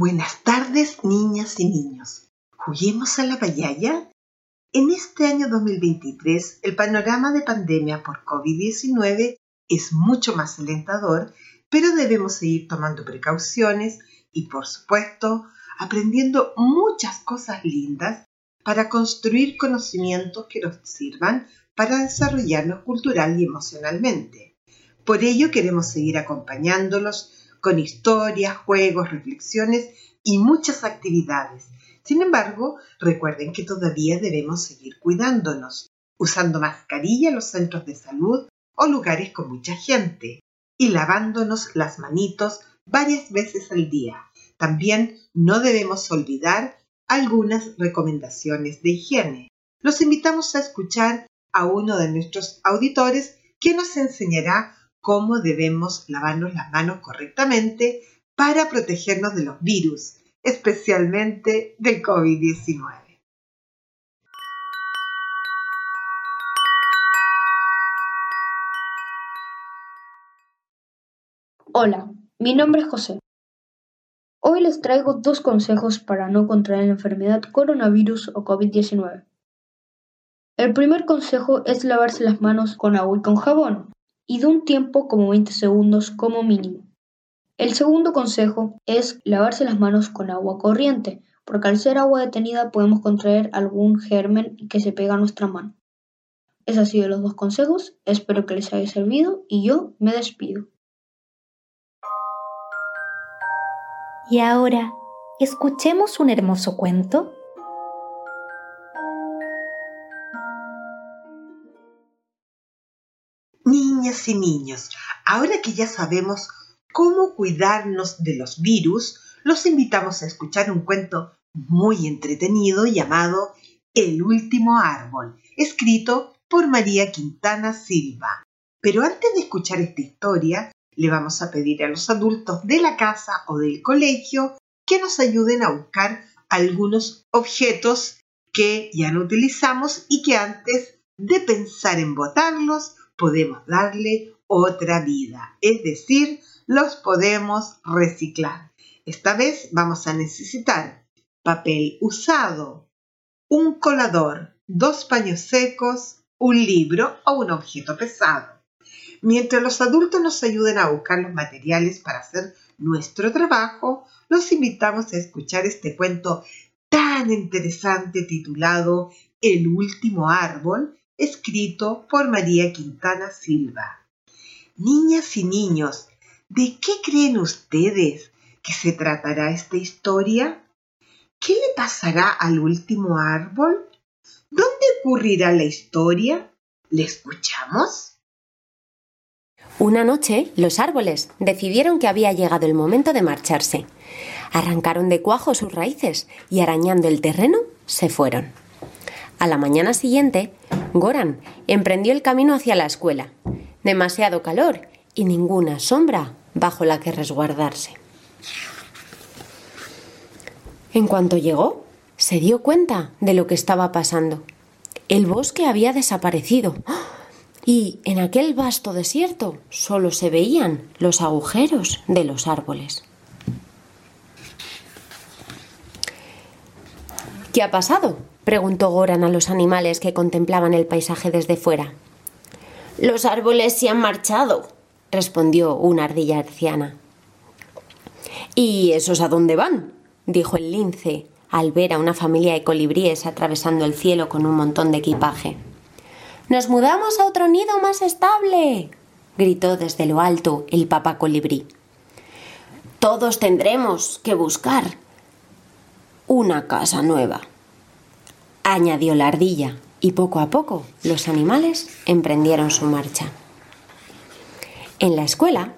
Buenas tardes, niñas y niños. ¿Juguemos a la payaya? En este año 2023, el panorama de pandemia por COVID-19 es mucho más alentador, pero debemos seguir tomando precauciones y, por supuesto, aprendiendo muchas cosas lindas para construir conocimientos que nos sirvan para desarrollarnos cultural y emocionalmente. Por ello queremos seguir acompañándolos con historias, juegos, reflexiones y muchas actividades. Sin embargo, recuerden que todavía debemos seguir cuidándonos, usando mascarilla en los centros de salud o lugares con mucha gente y lavándonos las manitos varias veces al día. También no debemos olvidar algunas recomendaciones de higiene. Los invitamos a escuchar a uno de nuestros auditores que nos enseñará cómo debemos lavarnos las manos correctamente para protegernos de los virus, especialmente del COVID-19. Hola, mi nombre es José. Hoy les traigo dos consejos para no contraer la enfermedad coronavirus o COVID-19. El primer consejo es lavarse las manos con agua y con jabón y de un tiempo como 20 segundos como mínimo. El segundo consejo es lavarse las manos con agua corriente, porque al ser agua detenida podemos contraer algún germen que se pega a nuestra mano. Esos han sido los dos consejos, espero que les haya servido y yo me despido. Y ahora, escuchemos un hermoso cuento Y niños, ahora que ya sabemos cómo cuidarnos de los virus, los invitamos a escuchar un cuento muy entretenido llamado El último árbol, escrito por María Quintana Silva. Pero antes de escuchar esta historia, le vamos a pedir a los adultos de la casa o del colegio que nos ayuden a buscar algunos objetos que ya no utilizamos y que antes de pensar en botarlos, podemos darle otra vida, es decir, los podemos reciclar. Esta vez vamos a necesitar papel usado, un colador, dos paños secos, un libro o un objeto pesado. Mientras los adultos nos ayuden a buscar los materiales para hacer nuestro trabajo, los invitamos a escuchar este cuento tan interesante titulado El último árbol escrito por María Quintana Silva. Niñas y niños, ¿de qué creen ustedes que se tratará esta historia? ¿Qué le pasará al último árbol? ¿Dónde ocurrirá la historia? ¿Le escuchamos? Una noche, los árboles decidieron que había llegado el momento de marcharse. Arrancaron de cuajo sus raíces y arañando el terreno se fueron. A la mañana siguiente, Goran emprendió el camino hacia la escuela. Demasiado calor y ninguna sombra bajo la que resguardarse. En cuanto llegó, se dio cuenta de lo que estaba pasando. El bosque había desaparecido y en aquel vasto desierto solo se veían los agujeros de los árboles. ¿Qué ha pasado? Preguntó Goran a los animales que contemplaban el paisaje desde fuera. Los árboles se han marchado, respondió una ardilla anciana. ¿Y esos a dónde van? dijo el lince al ver a una familia de colibríes atravesando el cielo con un montón de equipaje. Nos mudamos a otro nido más estable, gritó desde lo alto el papá colibrí. Todos tendremos que buscar una casa nueva, añadió la ardilla, y poco a poco los animales emprendieron su marcha. En la escuela,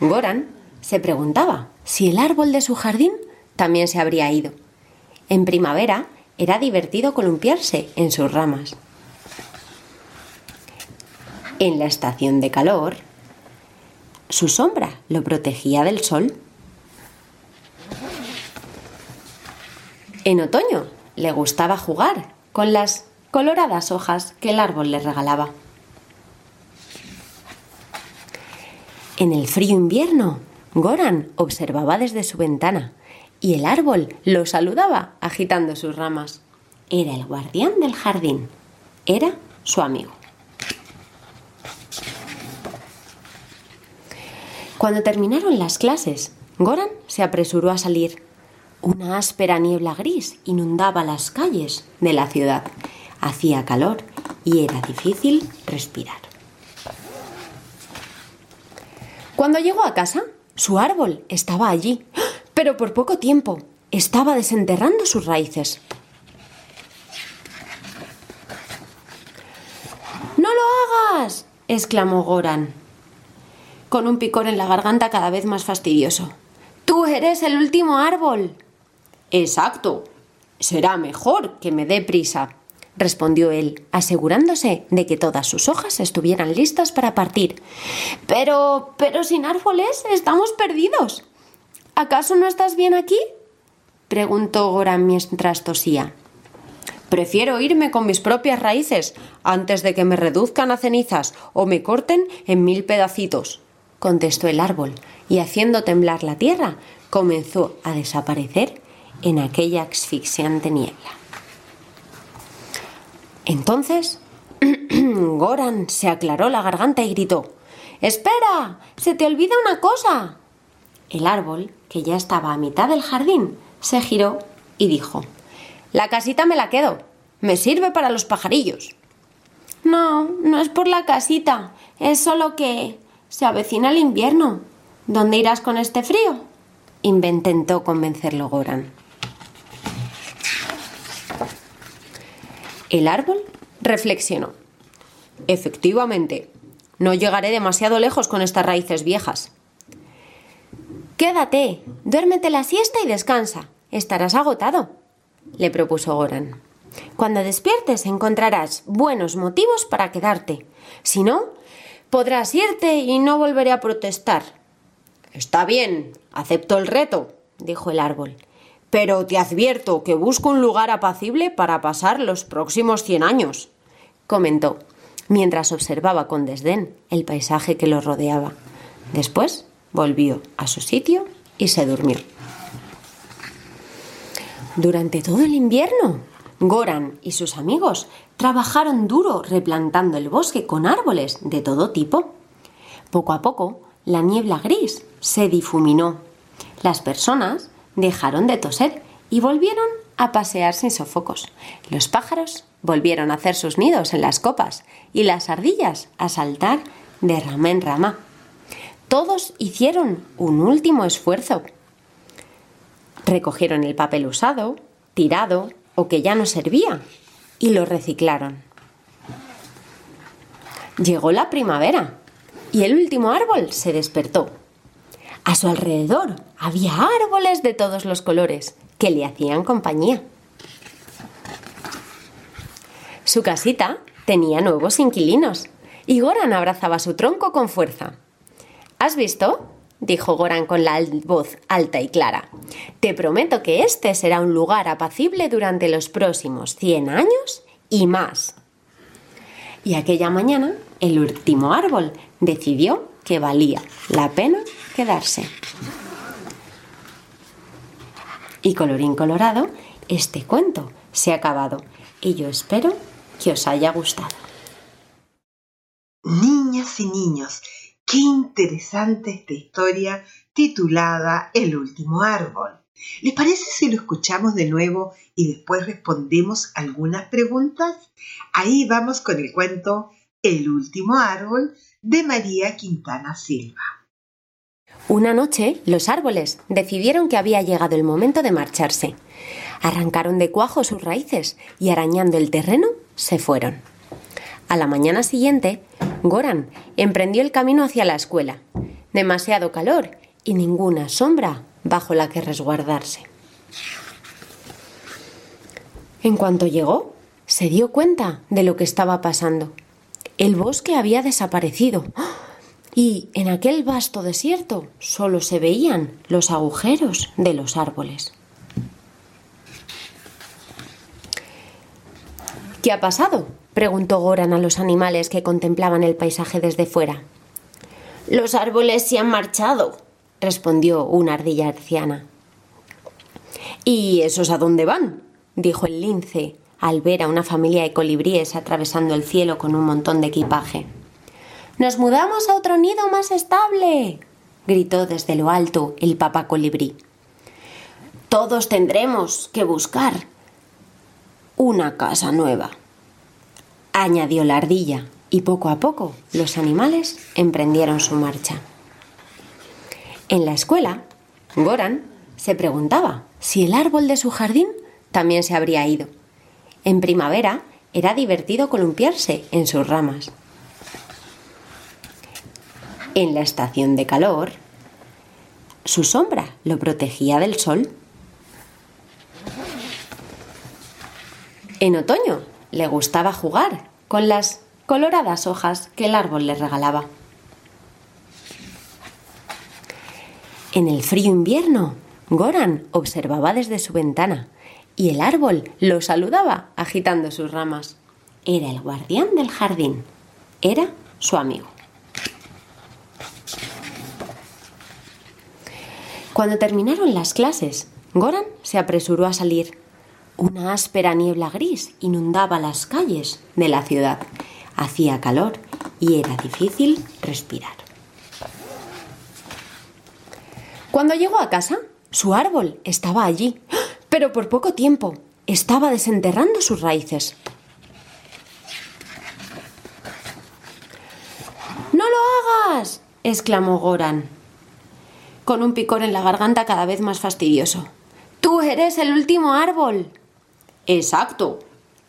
Goran se preguntaba si el árbol de su jardín también se habría ido. En primavera era divertido columpiarse en sus ramas. En la estación de calor, su sombra lo protegía del sol. En otoño le gustaba jugar con las coloradas hojas que el árbol le regalaba. En el frío invierno, Goran observaba desde su ventana y el árbol lo saludaba agitando sus ramas. Era el guardián del jardín. Era su amigo. Cuando terminaron las clases, Goran se apresuró a salir. Una áspera niebla gris inundaba las calles de la ciudad. Hacía calor y era difícil respirar. Cuando llegó a casa, su árbol estaba allí, pero por poco tiempo. Estaba desenterrando sus raíces. ¡No lo hagas! exclamó Goran, con un picor en la garganta cada vez más fastidioso. Tú eres el último árbol. Exacto. Será mejor que me dé prisa, respondió él, asegurándose de que todas sus hojas estuvieran listas para partir. Pero, pero sin árboles estamos perdidos. ¿Acaso no estás bien aquí? preguntó Goran mientras tosía. Prefiero irme con mis propias raíces antes de que me reduzcan a cenizas o me corten en mil pedacitos, contestó el árbol, y haciendo temblar la tierra, comenzó a desaparecer en aquella asfixiante niebla. Entonces, Goran se aclaró la garganta y gritó Espera. se te olvida una cosa. El árbol, que ya estaba a mitad del jardín, se giró y dijo La casita me la quedo. Me sirve para los pajarillos. No, no es por la casita. Es solo que se avecina el invierno. ¿Dónde irás con este frío? Intentó convencerlo Goran. El árbol reflexionó. Efectivamente, no llegaré demasiado lejos con estas raíces viejas. Quédate, duérmete la siesta y descansa. Estarás agotado, le propuso Goran. Cuando despiertes encontrarás buenos motivos para quedarte. Si no, podrás irte y no volveré a protestar. Está bien, acepto el reto, dijo el árbol. Pero te advierto que busco un lugar apacible para pasar los próximos cien años, comentó, mientras observaba con desdén el paisaje que lo rodeaba. Después volvió a su sitio y se durmió. Durante todo el invierno, Goran y sus amigos trabajaron duro replantando el bosque con árboles de todo tipo. Poco a poco, la niebla gris se difuminó. Las personas dejaron de toser y volvieron a pasear sin sofocos. Los pájaros volvieron a hacer sus nidos en las copas y las ardillas a saltar de rama en rama. Todos hicieron un último esfuerzo. Recogieron el papel usado, tirado o que ya no servía y lo reciclaron. Llegó la primavera y el último árbol se despertó a su alrededor había árboles de todos los colores que le hacían compañía. Su casita tenía nuevos inquilinos y Goran abrazaba su tronco con fuerza. ¿Has visto? dijo Goran con la voz alta y clara. Te prometo que este será un lugar apacible durante los próximos cien años y más. Y aquella mañana el último árbol decidió que valía la pena quedarse. Y colorín colorado, este cuento se ha acabado y yo espero que os haya gustado. Niñas y niños, Qué interesante esta historia titulada El último árbol. ¿Les parece si lo escuchamos de nuevo y después respondemos algunas preguntas? Ahí vamos con el cuento El último árbol de María Quintana Silva. Una noche, los árboles decidieron que había llegado el momento de marcharse. Arrancaron de cuajo sus raíces y arañando el terreno se fueron. A la mañana siguiente, Goran emprendió el camino hacia la escuela. Demasiado calor y ninguna sombra bajo la que resguardarse. En cuanto llegó, se dio cuenta de lo que estaba pasando. El bosque había desaparecido y en aquel vasto desierto solo se veían los agujeros de los árboles. ¿Qué ha pasado? preguntó Goran a los animales que contemplaban el paisaje desde fuera. Los árboles se han marchado, respondió una ardilla anciana. ¿Y esos a dónde van? dijo el lince al ver a una familia de colibríes atravesando el cielo con un montón de equipaje. Nos mudamos a otro nido más estable, gritó desde lo alto el papá colibrí. Todos tendremos que buscar una casa nueva, añadió la ardilla, y poco a poco los animales emprendieron su marcha. En la escuela, Goran se preguntaba si el árbol de su jardín también se habría ido. En primavera era divertido columpiarse en sus ramas. En la estación de calor, su sombra lo protegía del sol. En otoño le gustaba jugar con las coloradas hojas que el árbol le regalaba. En el frío invierno, Goran observaba desde su ventana y el árbol lo saludaba agitando sus ramas. Era el guardián del jardín. Era su amigo. Cuando terminaron las clases, Goran se apresuró a salir. Una áspera niebla gris inundaba las calles de la ciudad. Hacía calor y era difícil respirar. Cuando llegó a casa, su árbol estaba allí, pero por poco tiempo. Estaba desenterrando sus raíces. ¡No lo hagas! exclamó Goran, con un picor en la garganta cada vez más fastidioso. Tú eres el último árbol. Exacto.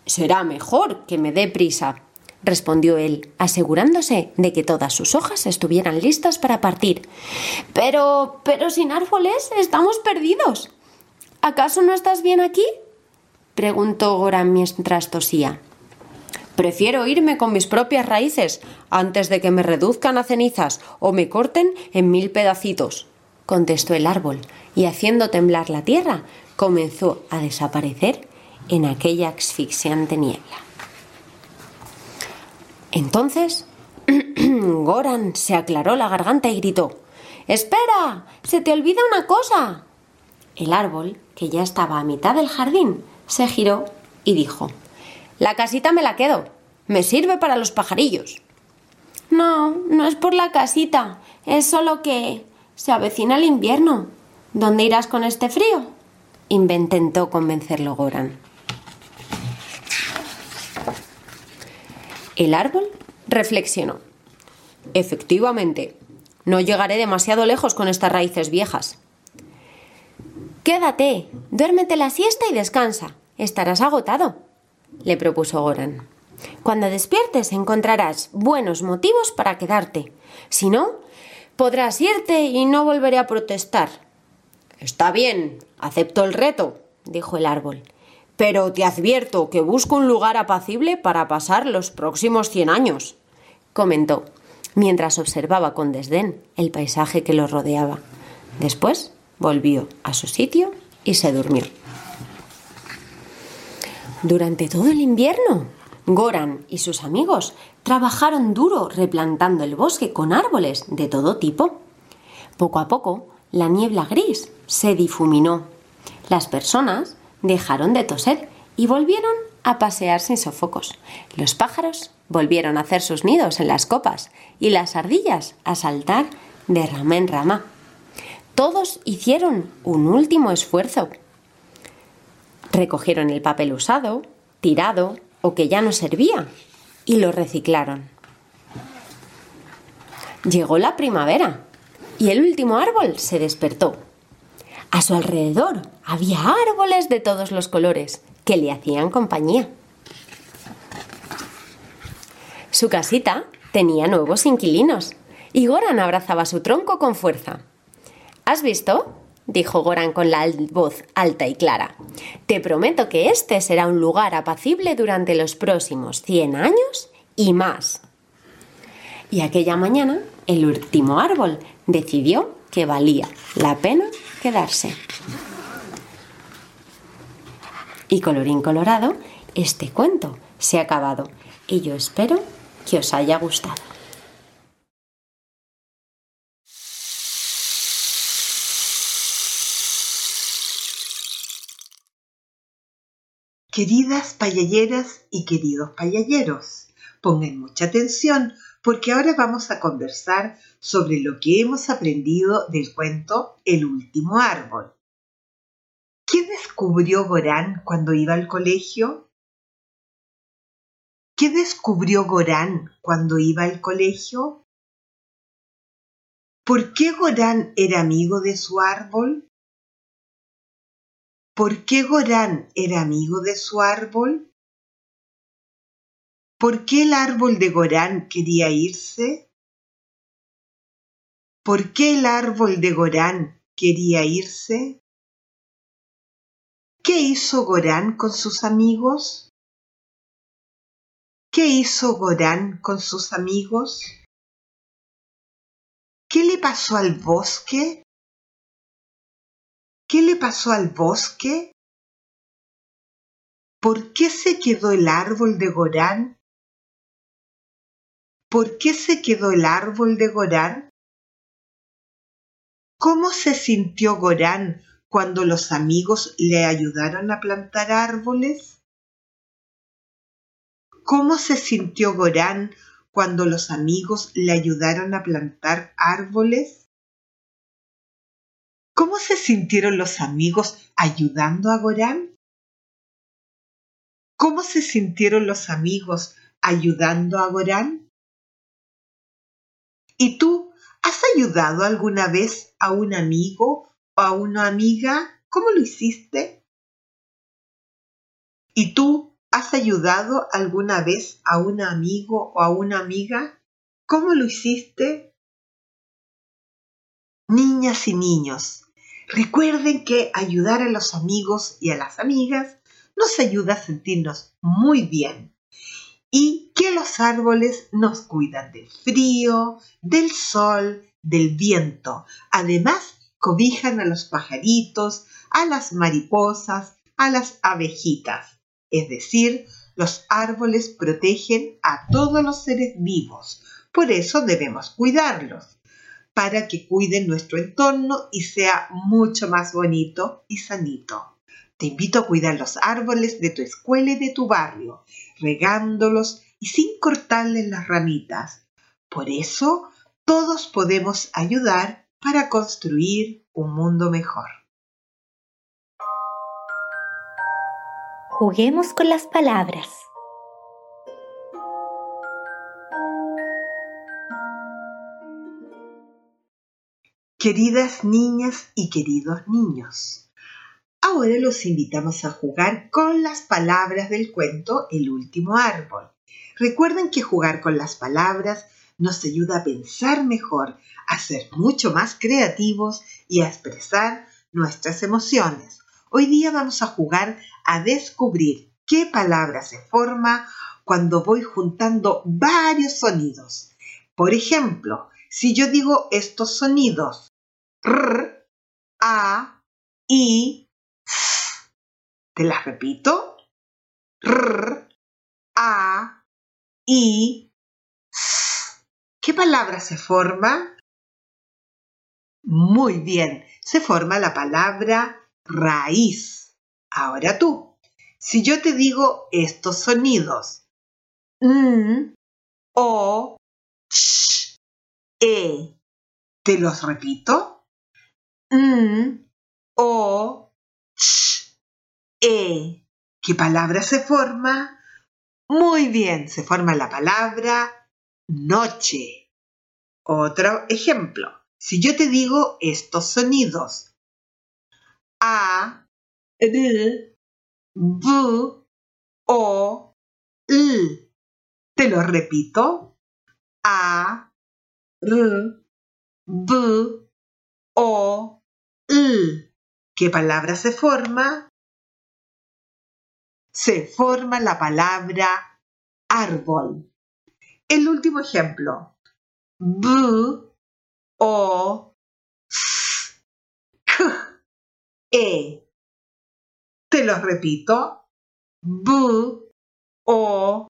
Será mejor que me dé prisa, respondió él, asegurándose de que todas sus hojas estuvieran listas para partir. Pero, pero sin árboles estamos perdidos. ¿Acaso no estás bien aquí? preguntó Goran mientras tosía. Prefiero irme con mis propias raíces antes de que me reduzcan a cenizas o me corten en mil pedacitos, contestó el árbol, y haciendo temblar la tierra, comenzó a desaparecer en aquella asfixiante niebla. Entonces, Goran se aclaró la garganta y gritó Espera. se te olvida una cosa. El árbol, que ya estaba a mitad del jardín, se giró y dijo La casita me la quedo. Me sirve para los pajarillos. No, no es por la casita. Es solo que se avecina el invierno. ¿Dónde irás con este frío? Intentó convencerlo Goran. El árbol reflexionó. Efectivamente, no llegaré demasiado lejos con estas raíces viejas. Quédate, duérmete la siesta y descansa. Estarás agotado, le propuso Goran. Cuando despiertes encontrarás buenos motivos para quedarte. Si no, podrás irte y no volveré a protestar. Está bien, acepto el reto, dijo el árbol pero te advierto que busco un lugar apacible para pasar los próximos cien años, comentó, mientras observaba con desdén el paisaje que lo rodeaba. Después volvió a su sitio y se durmió. Durante todo el invierno, Goran y sus amigos trabajaron duro replantando el bosque con árboles de todo tipo. Poco a poco, la niebla gris se difuminó. Las personas dejaron de toser y volvieron a pasear sin sofocos. Los pájaros volvieron a hacer sus nidos en las copas y las ardillas a saltar de rama en rama. Todos hicieron un último esfuerzo. Recogieron el papel usado, tirado o que ya no servía y lo reciclaron. Llegó la primavera y el último árbol se despertó. A su alrededor había árboles de todos los colores que le hacían compañía. Su casita tenía nuevos inquilinos y Goran abrazaba su tronco con fuerza. ¿Has visto? Dijo Goran con la voz alta y clara. Te prometo que este será un lugar apacible durante los próximos cien años y más. Y aquella mañana el último árbol decidió que valía la pena quedarse. Y colorín colorado, este cuento se ha acabado y yo espero que os haya gustado. Queridas payalleras y queridos payalleros, pongan mucha atención porque ahora vamos a conversar sobre lo que hemos aprendido del cuento El último árbol. ¿Qué descubrió Gorán cuando iba al colegio? ¿Qué descubrió Gorán cuando iba al colegio? ¿Por qué Gorán era amigo de su árbol? ¿Por qué Gorán era amigo de su árbol? ¿Por qué el árbol de Gorán quería irse? ¿Por qué el árbol de Gorán quería irse? ¿Qué hizo Gorán con sus amigos? ¿Qué hizo Gorán con sus amigos? ¿Qué le pasó al bosque? ¿Qué le pasó al bosque? ¿Por qué se quedó el árbol de Gorán? ¿Por qué se quedó el árbol de Gorán? ¿Cómo se sintió Gorán cuando los amigos le ayudaron a plantar árboles? ¿Cómo se sintió Gorán cuando los amigos le ayudaron a plantar árboles? ¿Cómo se sintieron los amigos ayudando a Gorán? ¿Cómo se sintieron los amigos ayudando a Gorán? ¿Y tú has ayudado alguna vez a un amigo o a una amiga? ¿Cómo lo hiciste? ¿Y tú has ayudado alguna vez a un amigo o a una amiga? ¿Cómo lo hiciste? Niñas y niños, Recuerden que ayudar a los amigos y a las amigas nos ayuda a sentirnos muy bien y que los árboles nos cuidan del frío, del sol, del viento. Además, cobijan a los pajaritos, a las mariposas, a las abejitas. Es decir, los árboles protegen a todos los seres vivos. Por eso debemos cuidarlos para que cuiden nuestro entorno y sea mucho más bonito y sanito. Te invito a cuidar los árboles de tu escuela y de tu barrio, regándolos y sin cortarles las ramitas. Por eso, todos podemos ayudar para construir un mundo mejor. Juguemos con las palabras. Queridas niñas y queridos niños, ahora los invitamos a jugar con las palabras del cuento El último árbol. Recuerden que jugar con las palabras nos ayuda a pensar mejor, a ser mucho más creativos y a expresar nuestras emociones. Hoy día vamos a jugar a descubrir qué palabra se forma cuando voy juntando varios sonidos. Por ejemplo, si yo digo estos sonidos, R, A, I. ¿Te las repito? R, A, I. ¿Qué palabra se forma? Muy bien, se forma la palabra raíz. Ahora tú, Si yo te digo estos sonidos, n, o, e, ¿te los repito? N, o, ch, e. ¿Qué palabra se forma? Muy bien, se forma la palabra noche. Otro ejemplo. Si yo te digo estos sonidos, a, r, b, o, l. Te lo repito. A, r, b, o, ¿Qué palabra se forma? Se forma la palabra árbol. El último ejemplo. B, O, S, K, E. Te lo repito. B, O,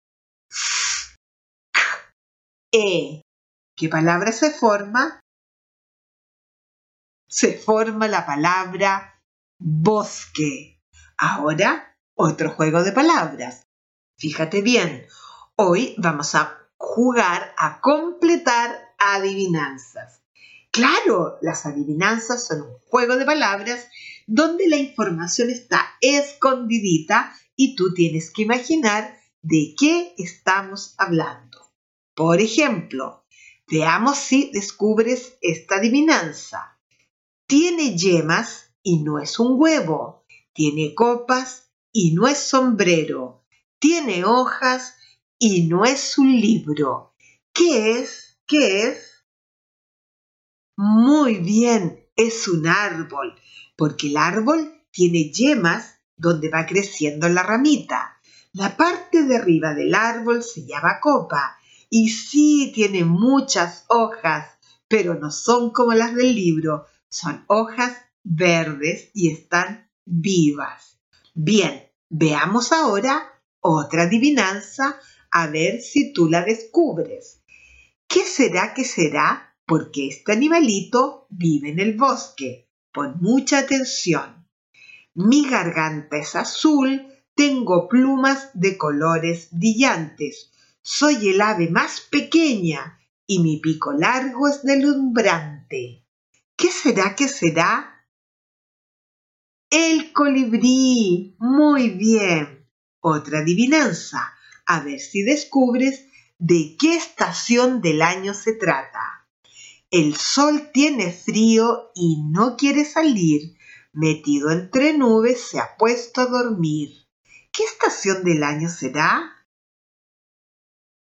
S, K, E. ¿Qué palabra se forma? Se forma la palabra bosque. Ahora, otro juego de palabras. Fíjate bien, hoy vamos a jugar a completar adivinanzas. Claro, las adivinanzas son un juego de palabras donde la información está escondidita y tú tienes que imaginar de qué estamos hablando. Por ejemplo, veamos si descubres esta adivinanza. Tiene yemas y no es un huevo. Tiene copas y no es sombrero. Tiene hojas y no es un libro. ¿Qué es? ¿Qué es? Muy bien, es un árbol, porque el árbol tiene yemas donde va creciendo la ramita. La parte de arriba del árbol se llama copa y sí tiene muchas hojas, pero no son como las del libro, son hojas verdes y están vivas. Bien, veamos ahora otra adivinanza a ver si tú la descubres. ¿Qué será que será? Porque este animalito vive en el bosque. Pon mucha atención. Mi garganta es azul, tengo plumas de colores brillantes. Soy el ave más pequeña y mi pico largo es delumbrante. ¿Qué será que será? El colibrí. Muy bien. Otra adivinanza a ver si descubres de qué estación del año se trata. El sol tiene frío y no quiere salir. Metido entre nubes se ha puesto a dormir. ¿Qué estación del año será?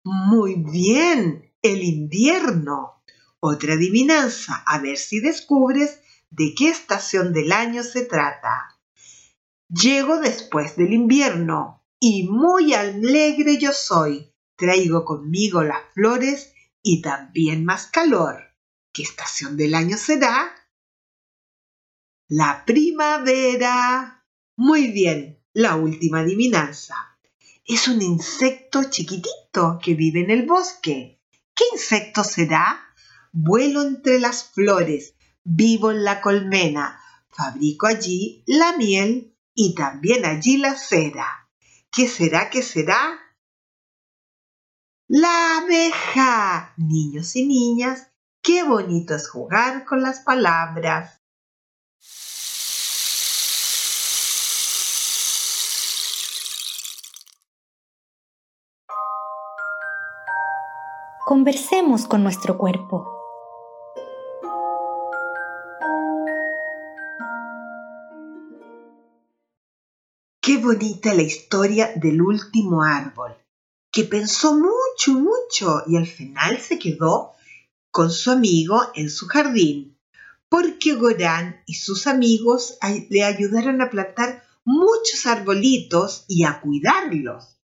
Muy bien, el invierno. Otra adivinanza, a ver si descubres de qué estación del año se trata. Llego después del invierno, y muy alegre yo soy. Traigo conmigo las flores y también más calor. ¿Qué estación del año será? La primavera. Muy bien, la última adivinanza. Es un insecto chiquitito que vive en el bosque. ¿Qué insecto será? Vuelo entre las flores, vivo en la colmena, fabrico allí la miel y también allí la cera. ¿Qué será? ¿Qué será? La abeja. Niños y niñas, qué bonito es jugar con las palabras. Conversemos con nuestro cuerpo. Qué bonita la historia del último árbol, que pensó mucho, mucho y al final se quedó con su amigo en su jardín, porque Gorán y sus amigos le ayudaron a plantar muchos arbolitos y a cuidarlos.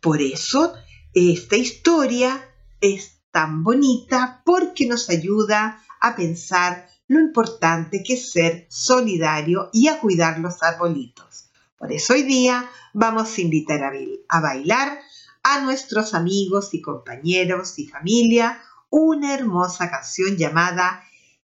Por eso esta historia es tan bonita porque nos ayuda a pensar lo importante que es ser solidario y a cuidar los arbolitos. Por eso hoy día vamos a invitar a, bailar a nuestros amigos y compañeros y familia una hermosa canción llamada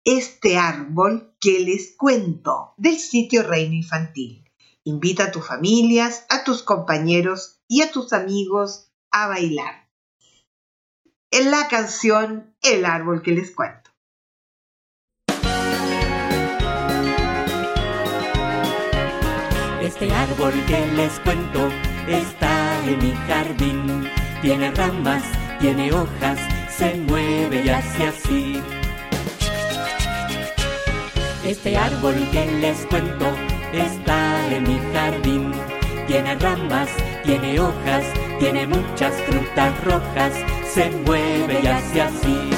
Este árbol que les cuento del sitio Reino Infantil. Invita a tus familias, a tus compañeros y a tus amigos a bailar. En la canción El árbol que les cuento. Este árbol que les cuento está en mi jardín. Tiene ramas, tiene hojas, se mueve y hace así. Este árbol que les cuento está en mi jardín. Tiene ramas, tiene hojas, tiene muchas frutas rojas, se mueve y hace así.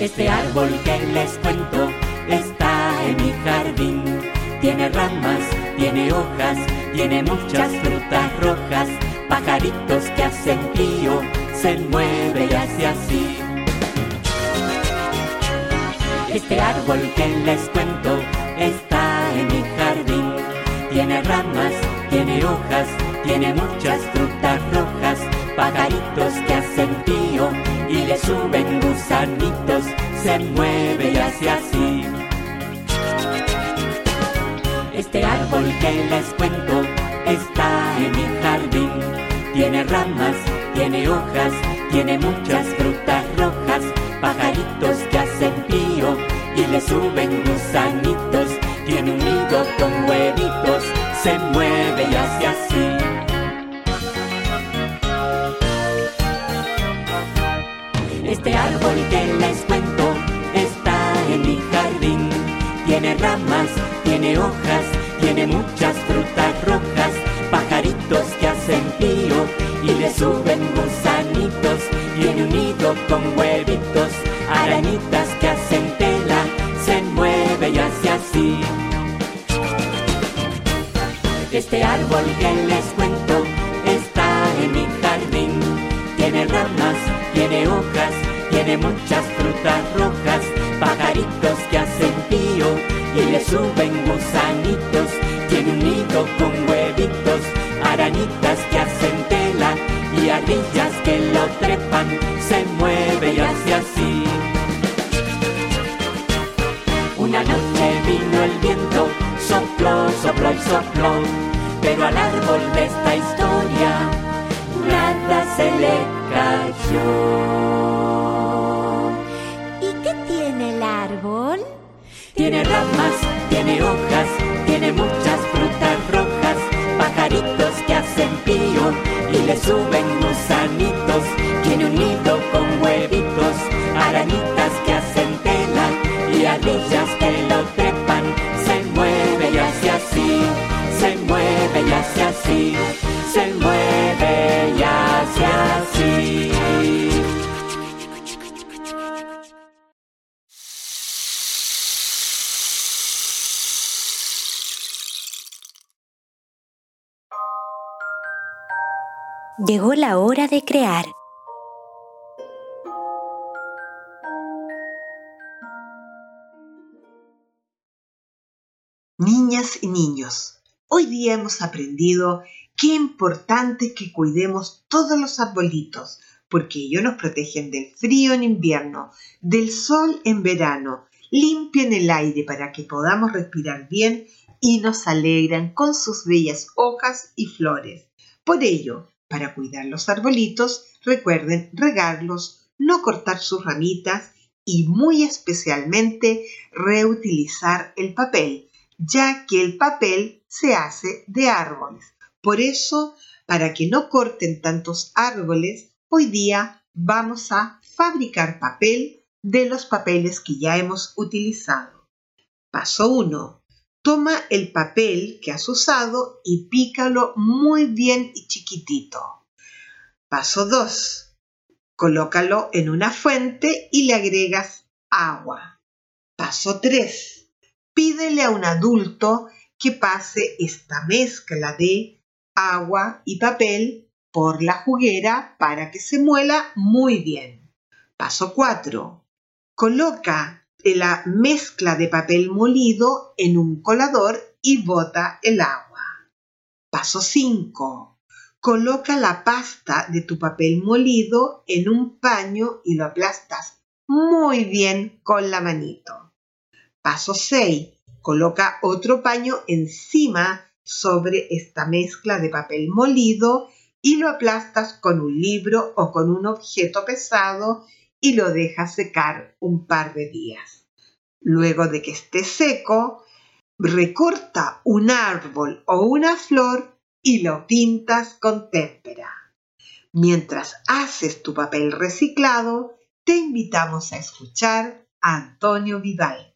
Este árbol que les cuento está en mi jardín. Tiene ramas, tiene hojas, tiene muchas frutas rojas, pajaritos que hacen tío, se mueve y hace así. Este árbol que les cuento está en mi jardín. Tiene ramas, tiene hojas, tiene muchas frutas rojas, pajaritos que hacen tío y le suben gusanitos, se mueve y hace así. Este árbol que les cuento está en mi jardín. Tiene ramas, tiene hojas, tiene muchas frutas rojas, pajaritos que hacen pío y le suben gusanitos. Tiene un nido con huevitos, se mueve y hace así. Este árbol que les cuento Tiene ramas, tiene hojas, tiene muchas frutas rojas, pajaritos que hacen pío y le suben gusanitos. Tiene un que lo trepan. Se mueve y hace así, se mueve y hace así, se mueve y hace así. Llegó la hora de crear. Niñas y niños, hoy día hemos aprendido qué importante que cuidemos todos los arbolitos, porque ellos nos protegen del frío en invierno, del sol en verano, limpian el aire para que podamos respirar bien y nos alegran con sus bellas hojas y flores. Por ello, para cuidar los arbolitos, recuerden regarlos, no cortar sus ramitas y muy especialmente reutilizar el papel, ya que el papel se hace de árboles. Por eso, para que no corten tantos árboles, hoy día vamos a fabricar papel de los papeles que ya hemos utilizado. Paso 1. Toma el papel que has usado y pícalo muy bien y chiquitito. Paso 2. Colócalo en una fuente y le agregas agua. Paso 3. Pídele a un adulto que pase esta mezcla de agua y papel por la juguera para que se muela muy bien. Paso 4. Coloca la mezcla de papel molido en un colador y bota el agua. Paso 5. Coloca la pasta de tu papel molido en un paño y lo aplastas muy bien con la manito. Paso 6. Coloca otro paño encima sobre esta mezcla de papel molido y lo aplastas con un libro o con un objeto pesado y lo dejas secar un par de días. Luego de que esté seco, recorta un árbol o una flor y lo pintas con témpera. Mientras haces tu papel reciclado, te invitamos a escuchar a Antonio Vivaldi.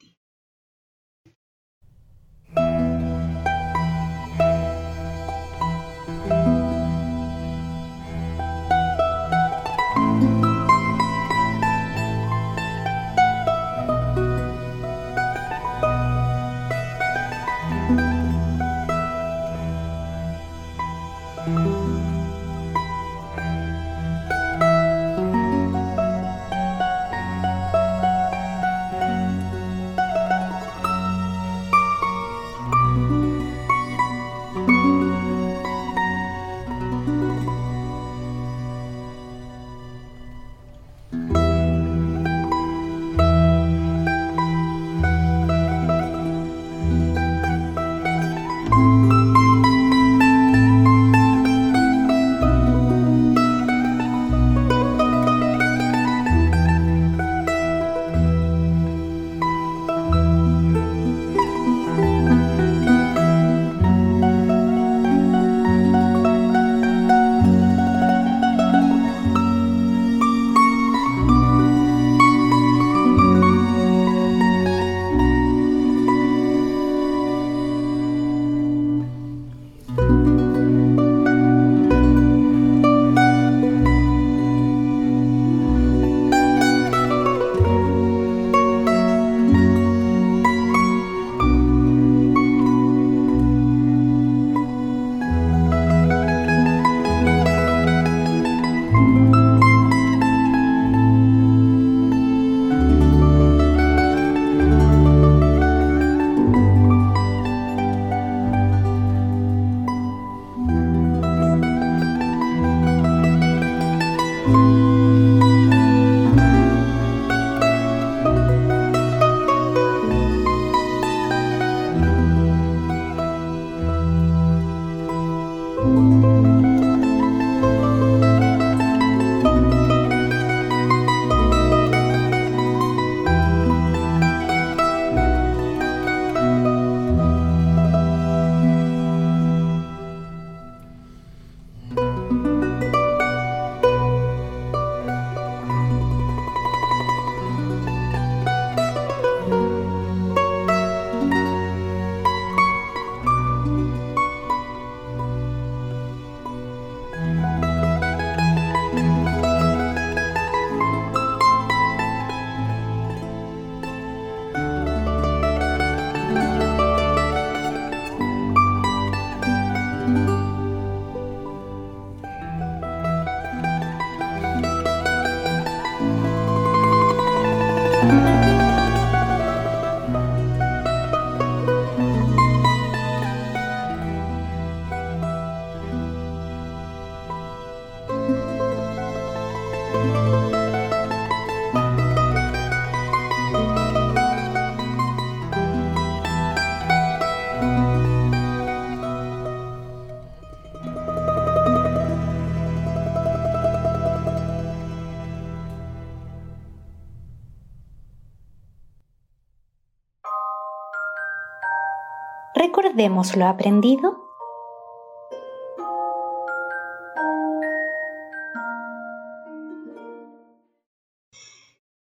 Recordemos lo aprendido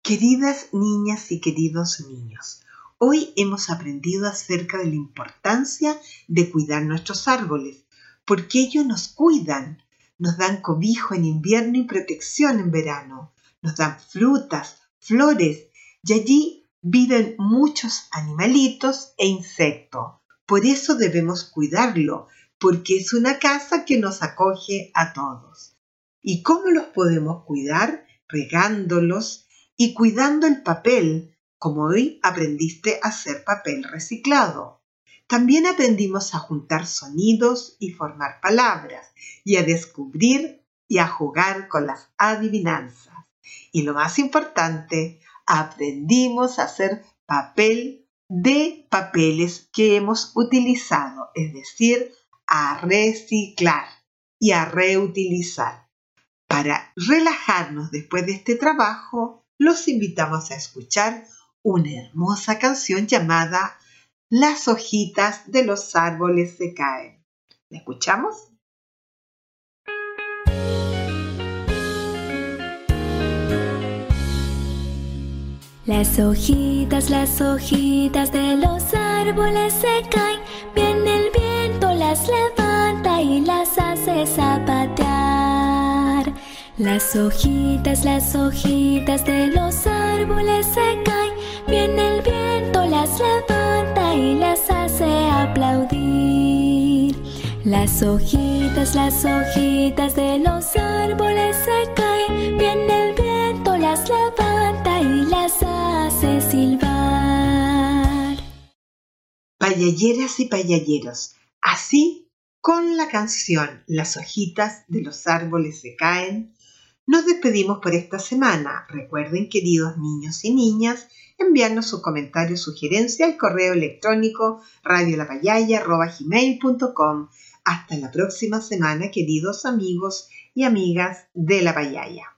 Queridas niñas y queridos niños, hoy hemos aprendido acerca de la importancia de cuidar nuestros árboles, porque ellos nos cuidan, nos dan cobijo en invierno y protección en verano, nos dan frutas, flores y allí viven muchos animalitos e insectos. Por eso debemos cuidarlo, porque es una casa que nos acoge a todos. ¿Y cómo los podemos cuidar? Regándolos, y cuidando el papel, como hoy aprendiste a hacer papel reciclado. También aprendimos a juntar sonidos y formar palabras, y a descubrir y a jugar con las adivinanzas. Y lo más importante, aprendimos a hacer papel de papeles que hemos utilizado, es decir, a reciclar y a reutilizar. Para relajarnos después de este trabajo, los invitamos a escuchar una hermosa canción llamada Las hojitas de los árboles se caen. ¿La escuchamos? Las hojitas, las hojitas de los árboles se caen, viene el viento, las levanta y las hace zapatear. Las hojitas, las hojitas de los árboles se caen, viene el viento, las levanta y las hace aplaudir. Las hojitas, las hojitas de los árboles se caen, viene el viento, hace silbar. Payalleras y payalleros, así con la canción Las hojitas de los árboles se caen, nos despedimos por esta semana. Recuerden, queridos niños y niñas, enviarnos sus comentarios, sugerencia al correo electrónico radiolapayaya.com. Hasta la próxima semana, queridos amigos y amigas de la Payaya.